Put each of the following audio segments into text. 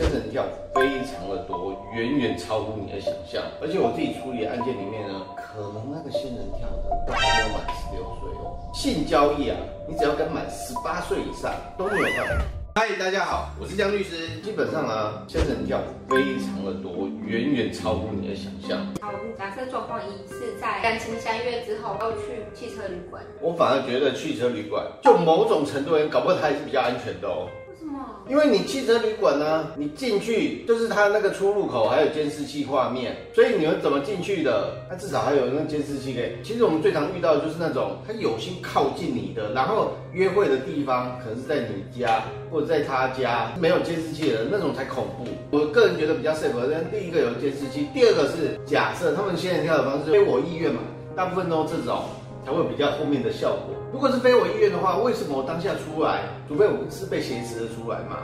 仙人跳非常的多，远远超乎你的想象。而且我自己处理的案件里面呢，可能那个仙人跳的都还没有满十六岁哦。性交易啊，你只要跟满十八岁以上都没有办法。嗨，大家好，我是江律师。基本上啊，仙人跳非常的多，远远超乎你的想象。好，我们假设状况一是在感情相悦之后要去汽车旅馆，我反而觉得汽车旅馆，就某种程度搞不好它还是比较安全的哦。么？因为你汽车旅馆呢，你进去就是它那个出入口还有监视器画面，所以你们怎么进去的？它至少还有那监视器嘞。其实我们最常遇到的就是那种他有心靠近你的，然后约会的地方可能是在你家或者在他家，没有监视器的那种才恐怖。我个人觉得比较 safe，但第一个有监视器，第二个是假设他们现在跳的方式非我意愿嘛，大部分都这种。才会比较后面的效果。如果是非我意愿的话，为什么我当下出来？除非我是被挟持的出来嘛。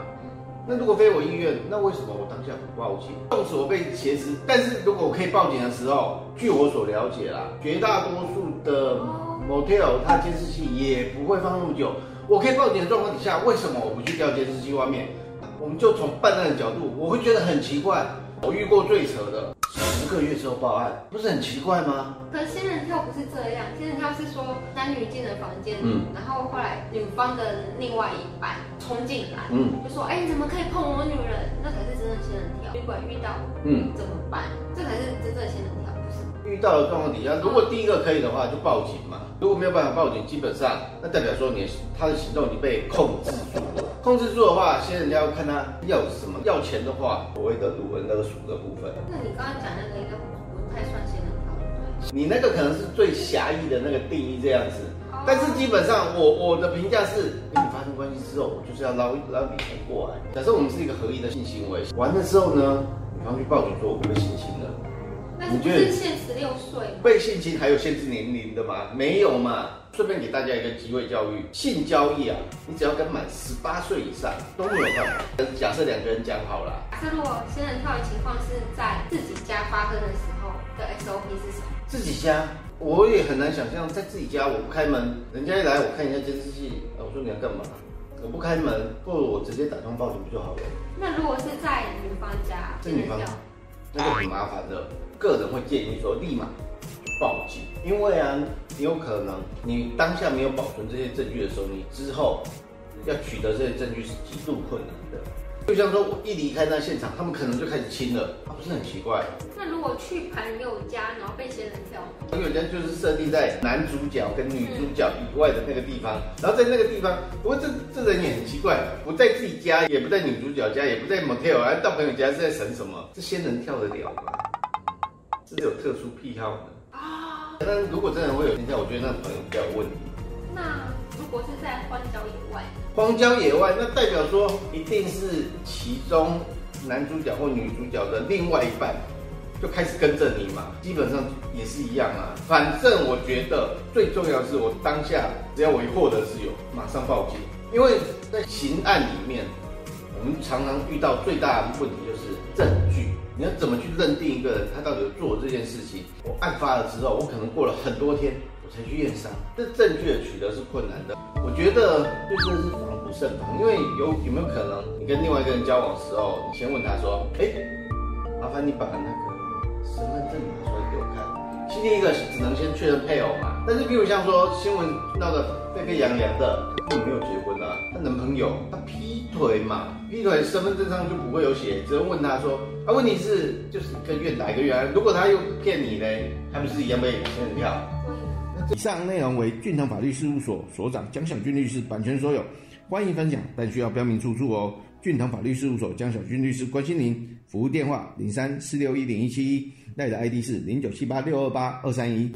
那如果非我意愿，那为什么我当下不报警？纵使我被挟持，但是如果我可以报警的时候，据我所了解啦，绝大多数的 motel 它监视器也不会放那么久。我可以报警的状况底下，为什么我不去调监视器外面？我们就从办案的角度，我会觉得很奇怪。我遇过最扯的。十个月之后报案，不是很奇怪吗？可是仙人跳不是这样，仙人跳是说男女进了房间，嗯，然后后来女方的另外一半冲进来，嗯，就说，哎，你怎么可以碰我女人？那才是真的仙人跳。旅馆遇到，嗯，怎么办？这才是真正的仙人跳，不是？遇到的状况底下，如果第一个可以的话，就报警嘛。如果没有办法报警，基本上那代表说你他的行动已经被控制了。控制住的话，先人家要看他要什么。要钱的话，所谓的掳人勒赎的部分。那你刚刚讲那个应该不太算仙人跳，你那个可能是最狭义的那个定义这样子。但是基本上，我我的评价是，跟你发生关系之后，我就是要捞捞你钱过来。假设我们是一个合意的性行为，完了之后呢，女方去报警说我被性侵了。你觉得限十六岁被性侵还有限制年龄的吗？没有嘛。顺便给大家一个机会教育，性交易啊，你只要跟满十八岁以上都没有办法。假设两个人讲好了，假设如果仙人跳的情况是在自己家发生的时候的 SOP 是什么？自己家，我也很难想象在自己家我不开门，人家一来我看一下监视器，我说你要干嘛？我不开门，或者我直接打通报警不就好了？那如果是在女方家，在女方，那就很麻烦的。个人会建议说，立马报警，因为啊，有可能你当下没有保存这些证据的时候，你之后要取得这些证据是极度困难的。就像说我一离开那现场，他们可能就开始亲了，不是很奇怪？那如果去朋友家，然后被仙人跳，朋友家就是设定在男主角跟女主角以外的那个地方，然后在那个地方，不过这这人也很奇怪，不在自己家，也不在女主角家，也不在 motel，而到朋友家是在省什么？这仙人跳得了吗？是有特殊癖好的啊。但如果真的会有心跳，我觉得那朋友比较有问题。那如果是在荒郊野外，荒郊野外，那代表说一定是其中男主角或女主角的另外一半就开始跟着你嘛。基本上也是一样啊。反正我觉得最重要是我当下只要我一获得自由，马上报警。因为在刑案里面，我们常常遇到最大的问题就是证据。你要怎么去认定一个人他到底做这件事情？我案发了之后，我可能过了很多天，才去验伤，这证据的取得是困难的。我觉得就真的是防不胜防，因为有有没有可能，你跟另外一个人交往的时候，你先问他说：“哎，麻烦你把那个身份证拿出来给我看。”其第一个只能先确认配偶嘛。但是比如像说新闻闹得沸沸扬扬的，他没有结婚啊，他男朋友他劈腿嘛。劈腿身份证上就不会有写，只能问他说，啊，问题是就是一个月哪一个月？如果他又骗你呢，还不是一样被仙人跳？以上内容为俊腾法律事务所所长江小军律师版权所有，欢迎分享，但需要标明出处哦。俊腾法律事务所江小军律师关心您，服务电话零三四六一零一七一，赖的 ID 是零九七八六二八二三一。